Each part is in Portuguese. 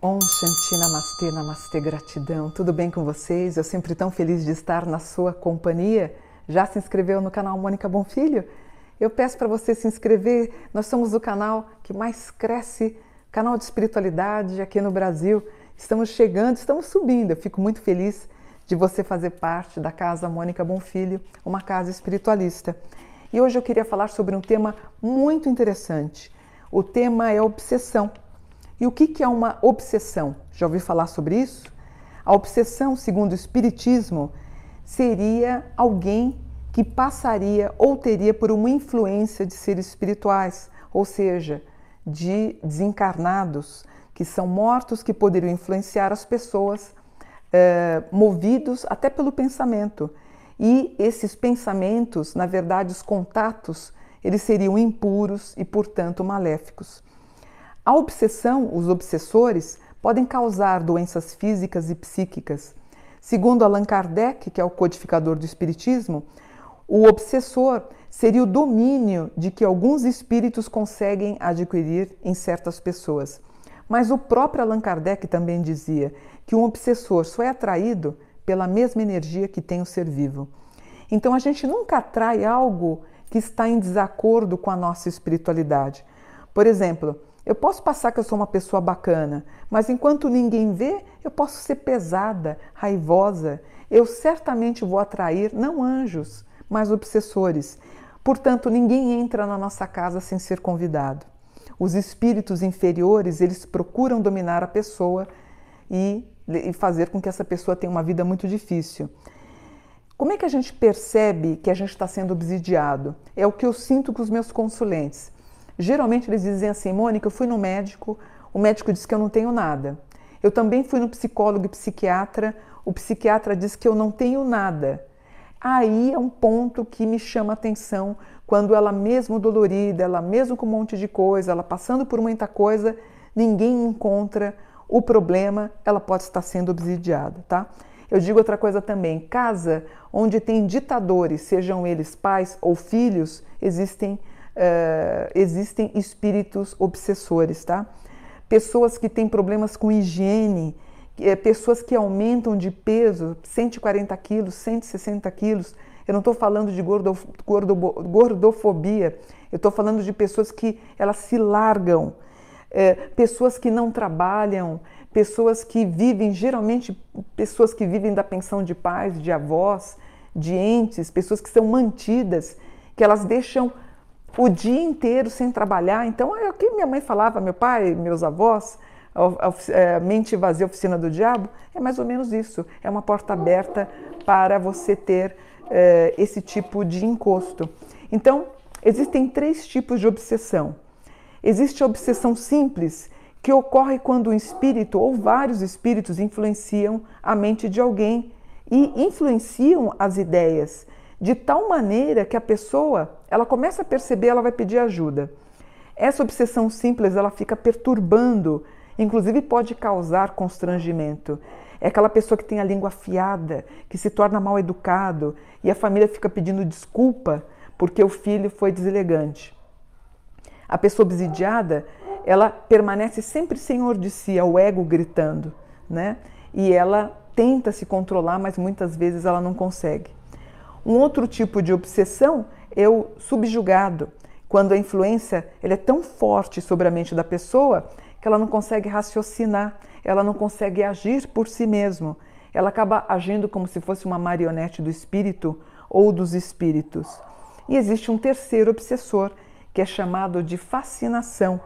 Om Shanti Namastê, Namastê, gratidão. Tudo bem com vocês? Eu sempre tão feliz de estar na sua companhia. Já se inscreveu no canal Mônica Bonfilho? Eu peço para você se inscrever. Nós somos o canal que mais cresce, canal de espiritualidade aqui no Brasil. Estamos chegando, estamos subindo. Eu fico muito feliz de você fazer parte da Casa Mônica Bonfilho, uma casa espiritualista. E hoje eu queria falar sobre um tema muito interessante. O tema é obsessão. E o que é uma obsessão? Já ouviu falar sobre isso? A obsessão, segundo o Espiritismo, seria alguém que passaria ou teria por uma influência de seres espirituais, ou seja, de desencarnados, que são mortos, que poderiam influenciar as pessoas, eh, movidos até pelo pensamento. E esses pensamentos, na verdade, os contatos, eles seriam impuros e, portanto, maléficos. A obsessão, os obsessores, podem causar doenças físicas e psíquicas. Segundo Allan Kardec, que é o codificador do Espiritismo, o obsessor seria o domínio de que alguns espíritos conseguem adquirir em certas pessoas. Mas o próprio Allan Kardec também dizia que um obsessor só é atraído pela mesma energia que tem o ser vivo. Então a gente nunca atrai algo que está em desacordo com a nossa espiritualidade. Por exemplo, eu posso passar que eu sou uma pessoa bacana, mas enquanto ninguém vê, eu posso ser pesada, raivosa. Eu certamente vou atrair não anjos, mas obsessores. Portanto, ninguém entra na nossa casa sem ser convidado. Os espíritos inferiores, eles procuram dominar a pessoa e, e fazer com que essa pessoa tenha uma vida muito difícil. Como é que a gente percebe que a gente está sendo obsidiado? É o que eu sinto com os meus consulentes. Geralmente eles dizem assim, Mônica, eu fui no médico, o médico disse que eu não tenho nada. Eu também fui no psicólogo e psiquiatra, o psiquiatra disse que eu não tenho nada. Aí é um ponto que me chama atenção quando ela mesmo dolorida, ela mesmo com um monte de coisa, ela passando por muita coisa, ninguém encontra o problema, ela pode estar sendo obsidiada, tá? Eu digo outra coisa também, casa onde tem ditadores, sejam eles pais ou filhos, existem uh, existem espíritos obsessores, tá? Pessoas que têm problemas com higiene, é, pessoas que aumentam de peso, 140 quilos, 160 quilos. Eu não estou falando de gordo, gordo, gordofobia, eu estou falando de pessoas que elas se largam, é, pessoas que não trabalham, pessoas que vivem, geralmente pessoas que vivem da pensão de pais, de avós, de entes, pessoas que são mantidas, que elas deixam o dia inteiro sem trabalhar. Então, é o que minha mãe falava, meu pai, meus avós, é, mente vazia, oficina do diabo, é mais ou menos isso. É uma porta aberta para você ter é, esse tipo de encosto. Então, existem três tipos de obsessão. Existe a obsessão simples, que ocorre quando um espírito ou vários espíritos influenciam a mente de alguém e influenciam as ideias de tal maneira que a pessoa, ela começa a perceber, ela vai pedir ajuda. Essa obsessão simples, ela fica perturbando, inclusive pode causar constrangimento. É aquela pessoa que tem a língua afiada, que se torna mal educado e a família fica pedindo desculpa porque o filho foi deselegante. A pessoa obsidiada, ela permanece sempre senhor de si, é o ego gritando, né? E ela tenta se controlar, mas muitas vezes ela não consegue. Um outro tipo de obsessão é o subjugado, quando a influência ele é tão forte sobre a mente da pessoa que ela não consegue raciocinar, ela não consegue agir por si mesmo. Ela acaba agindo como se fosse uma marionete do espírito ou dos espíritos. E existe um terceiro obsessor, que é chamado de fascinação.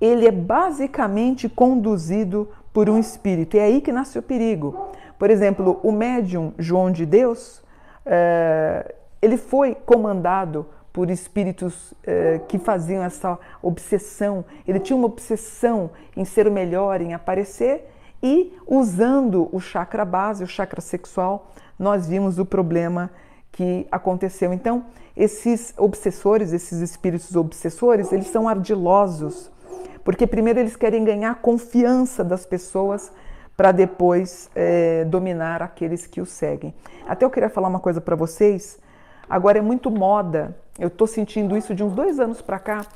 Ele é basicamente conduzido por um espírito. E é aí que nasce o perigo. Por exemplo, o médium João de Deus, é, ele foi comandado por espíritos é, que faziam essa obsessão. Ele tinha uma obsessão em ser o melhor, em aparecer, e usando o chakra base, o chakra sexual, nós vimos o problema que aconteceu. Então, esses obsessores, esses espíritos obsessores, eles são ardilosos, porque primeiro eles querem ganhar confiança das pessoas para depois é, dominar aqueles que o seguem. Até eu queria falar uma coisa para vocês. Agora é muito moda, eu estou sentindo isso de uns dois anos para cá,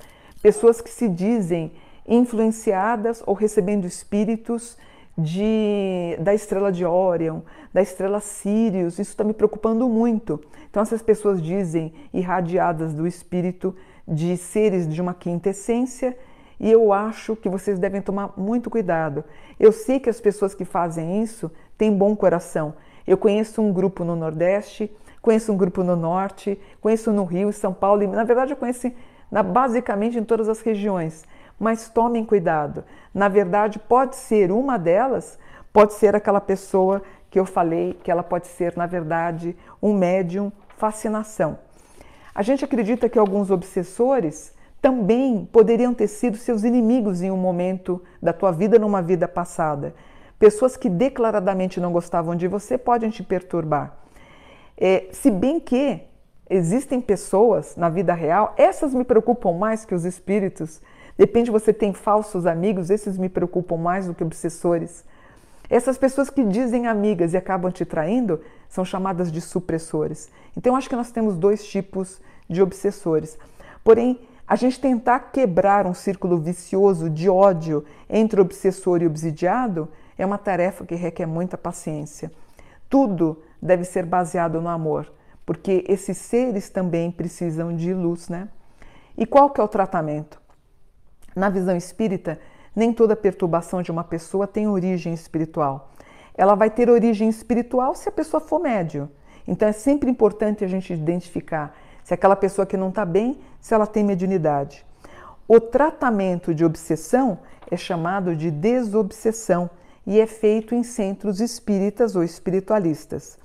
pessoas que se dizem influenciadas ou recebendo espíritos de, da estrela de Orion, da estrela Sirius. Isso está me preocupando muito. Então, essas pessoas dizem irradiadas do espírito de seres de uma quinta essência e eu acho que vocês devem tomar muito cuidado. Eu sei que as pessoas que fazem isso têm bom coração. Eu conheço um grupo no Nordeste, conheço um grupo no Norte, conheço no Rio, São Paulo, e na verdade eu conheço na, basicamente em todas as regiões. Mas tomem cuidado. Na verdade, pode ser uma delas, pode ser aquela pessoa que eu falei que ela pode ser, na verdade, um médium fascinação. A gente acredita que alguns obsessores também poderiam ter sido seus inimigos em um momento da tua vida, numa vida passada. Pessoas que declaradamente não gostavam de você podem te perturbar. É, se bem que existem pessoas na vida real, essas me preocupam mais que os espíritos. Depende, você tem falsos amigos, esses me preocupam mais do que obsessores. Essas pessoas que dizem amigas e acabam te traindo são chamadas de supressores. Então, acho que nós temos dois tipos de obsessores. Porém, a gente tentar quebrar um círculo vicioso de ódio entre obsessor e obsidiado é uma tarefa que requer muita paciência. Tudo deve ser baseado no amor, porque esses seres também precisam de luz, né? E qual que é o tratamento? Na visão espírita, nem toda perturbação de uma pessoa tem origem espiritual. Ela vai ter origem espiritual se a pessoa for médio. Então é sempre importante a gente identificar se aquela pessoa que não está bem, se ela tem mediunidade. O tratamento de obsessão é chamado de desobsessão e é feito em centros espíritas ou espiritualistas.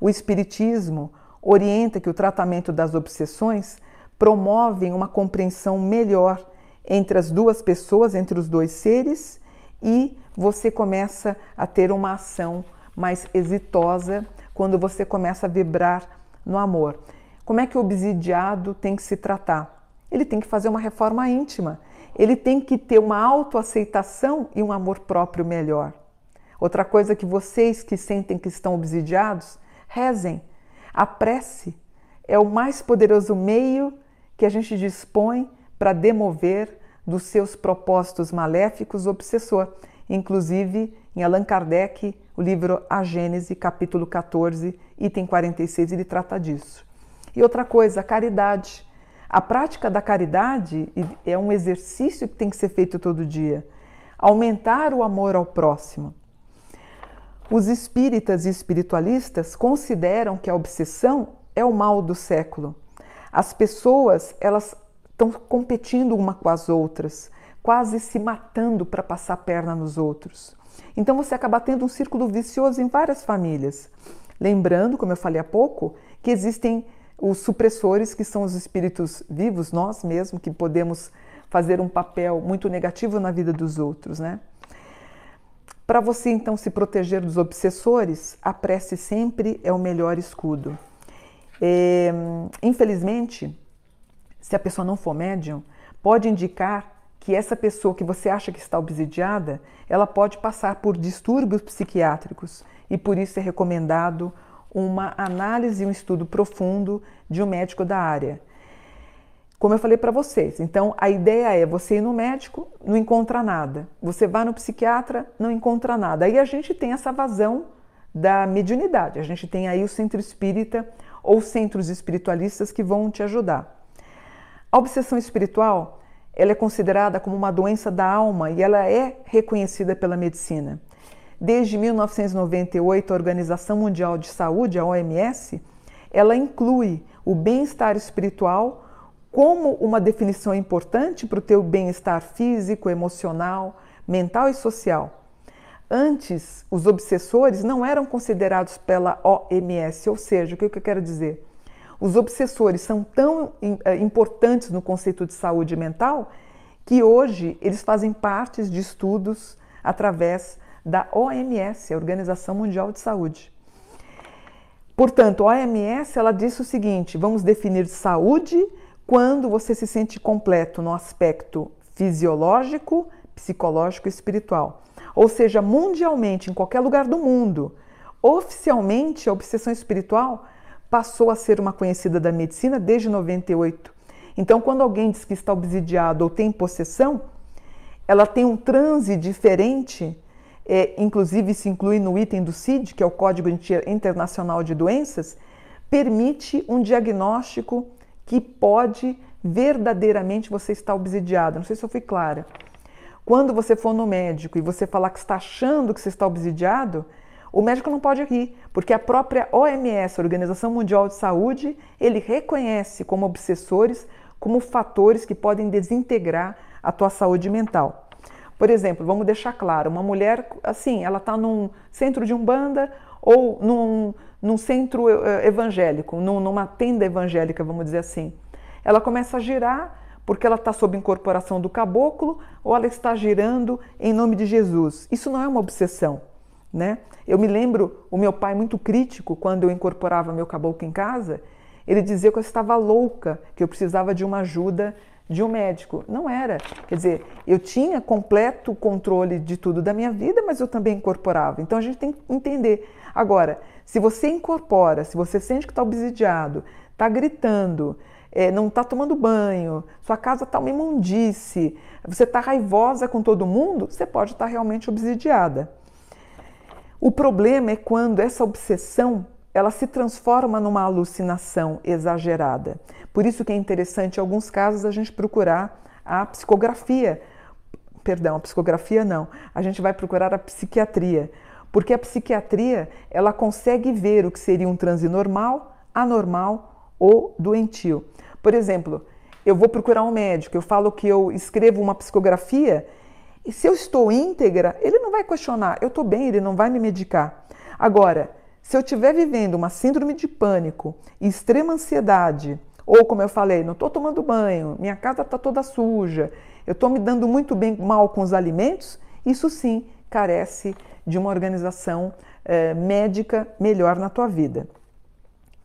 O espiritismo orienta que o tratamento das obsessões promove uma compreensão melhor entre as duas pessoas, entre os dois seres, e você começa a ter uma ação mais exitosa quando você começa a vibrar no amor. Como é que o obsidiado tem que se tratar? Ele tem que fazer uma reforma íntima, ele tem que ter uma autoaceitação e um amor próprio melhor. Outra coisa que vocês que sentem que estão obsidiados, rezem. A prece é o mais poderoso meio que a gente dispõe para demover dos seus propósitos maléficos obsessor. Inclusive, em Allan Kardec, o livro A Gênese, capítulo 14, item 46, ele trata disso. E outra coisa, a caridade. A prática da caridade é um exercício que tem que ser feito todo dia. Aumentar o amor ao próximo. Os espíritas e espiritualistas consideram que a obsessão é o mal do século. As pessoas, elas estão competindo uma com as outras, quase se matando para passar perna nos outros. Então você acaba tendo um círculo vicioso em várias famílias. Lembrando, como eu falei há pouco, que existem os supressores, que são os espíritos vivos, nós mesmos, que podemos fazer um papel muito negativo na vida dos outros, né? Para você então se proteger dos obsessores, a prece sempre é o melhor escudo. É, infelizmente, se a pessoa não for médium, pode indicar que essa pessoa que você acha que está obsidiada, ela pode passar por distúrbios psiquiátricos e por isso é recomendado uma análise e um estudo profundo de um médico da área. Como eu falei para vocês, então a ideia é você ir no médico, não encontra nada. Você vai no psiquiatra, não encontra nada. Aí a gente tem essa vazão da mediunidade. A gente tem aí o centro espírita ou centros espiritualistas que vão te ajudar. A obsessão espiritual, ela é considerada como uma doença da alma e ela é reconhecida pela medicina. Desde 1998, a Organização Mundial de Saúde, a OMS, ela inclui o bem-estar espiritual como uma definição importante para o teu bem-estar físico, emocional, mental e social. Antes, os obsessores não eram considerados pela OMS, ou seja, o que eu quero dizer? Os obsessores são tão eh, importantes no conceito de saúde mental que hoje eles fazem parte de estudos através da OMS, a Organização Mundial de Saúde. Portanto, a OMS ela disse o seguinte: vamos definir saúde quando você se sente completo no aspecto fisiológico, psicológico e espiritual. Ou seja, mundialmente, em qualquer lugar do mundo, oficialmente a obsessão espiritual passou a ser uma conhecida da medicina desde 98. Então, quando alguém diz que está obsidiado ou tem possessão, ela tem um transe diferente, é, inclusive se inclui no item do CID, que é o Código Internacional de Doenças, permite um diagnóstico que pode verdadeiramente você estar obsidiado. Não sei se eu fui clara. Quando você for no médico e você falar que está achando que você está obsidiado, o médico não pode rir, porque a própria OMS, Organização Mundial de Saúde, ele reconhece como obsessores, como fatores que podem desintegrar a tua saúde mental. Por exemplo, vamos deixar claro, uma mulher, assim, ela está num centro de umbanda ou num, num centro eh, evangélico, numa tenda evangélica, vamos dizer assim. Ela começa a girar porque ela está sob incorporação do caboclo ou ela está girando em nome de Jesus. Isso não é uma obsessão, né? Eu me lembro o meu pai muito crítico quando eu incorporava meu caboclo em casa, ele dizia que eu estava louca, que eu precisava de uma ajuda de um médico. Não era. Quer dizer, eu tinha completo controle de tudo da minha vida, mas eu também incorporava. Então a gente tem que entender. Agora, se você incorpora, se você sente que está obsidiado, está gritando, é, não está tomando banho, sua casa está uma imundice, você está raivosa com todo mundo, você pode estar tá realmente obsidiada. O problema é quando essa obsessão ela se transforma numa alucinação exagerada. Por isso que é interessante, em alguns casos, a gente procurar a psicografia. Perdão, a psicografia não. A gente vai procurar a psiquiatria, porque a psiquiatria ela consegue ver o que seria um transe normal, anormal ou doentio. Por exemplo, eu vou procurar um médico, eu falo que eu escrevo uma psicografia e se eu estou íntegra, ele não vai questionar, eu estou bem, ele não vai me medicar. Agora, se eu estiver vivendo uma síndrome de pânico e extrema ansiedade, ou como eu falei, não estou tomando banho, minha casa está toda suja, eu estou me dando muito bem mal com os alimentos, isso sim carece de uma organização eh, médica melhor na tua vida.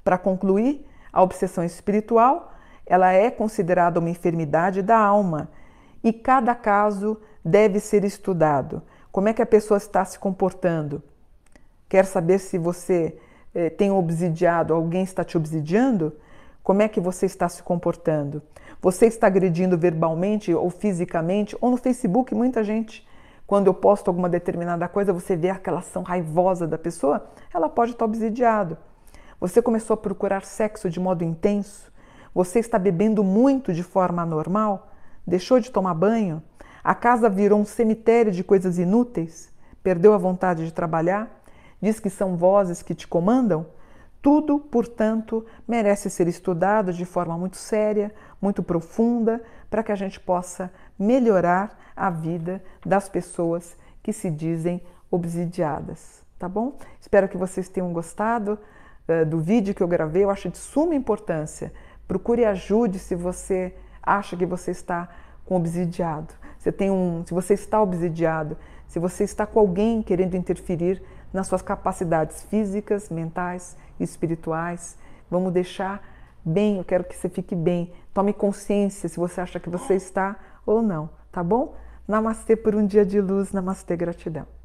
Para concluir, a obsessão espiritual ela é considerada uma enfermidade da alma e cada caso deve ser estudado. Como é que a pessoa está se comportando? Quer saber se você eh, tem obsidiado, alguém está te obsidiando? Como é que você está se comportando? Você está agredindo verbalmente ou fisicamente? Ou no Facebook, muita gente, quando eu posto alguma determinada coisa, você vê aquela ação raivosa da pessoa, ela pode estar obsidiado. Você começou a procurar sexo de modo intenso? Você está bebendo muito de forma anormal? Deixou de tomar banho? A casa virou um cemitério de coisas inúteis? Perdeu a vontade de trabalhar? Diz que são vozes que te comandam? Tudo, portanto, merece ser estudado de forma muito séria, muito profunda, para que a gente possa melhorar a vida das pessoas que se dizem obsidiadas, tá bom? Espero que vocês tenham gostado uh, do vídeo que eu gravei, eu acho de suma importância Procure ajude se você acha que você está com obsidiado. Você tem um, se você está obsidiado, se você está com alguém querendo interferir nas suas capacidades físicas, mentais e espirituais, vamos deixar bem, eu quero que você fique bem. Tome consciência se você acha que você está ou não, tá bom? Namastê por um dia de luz, namastê gratidão.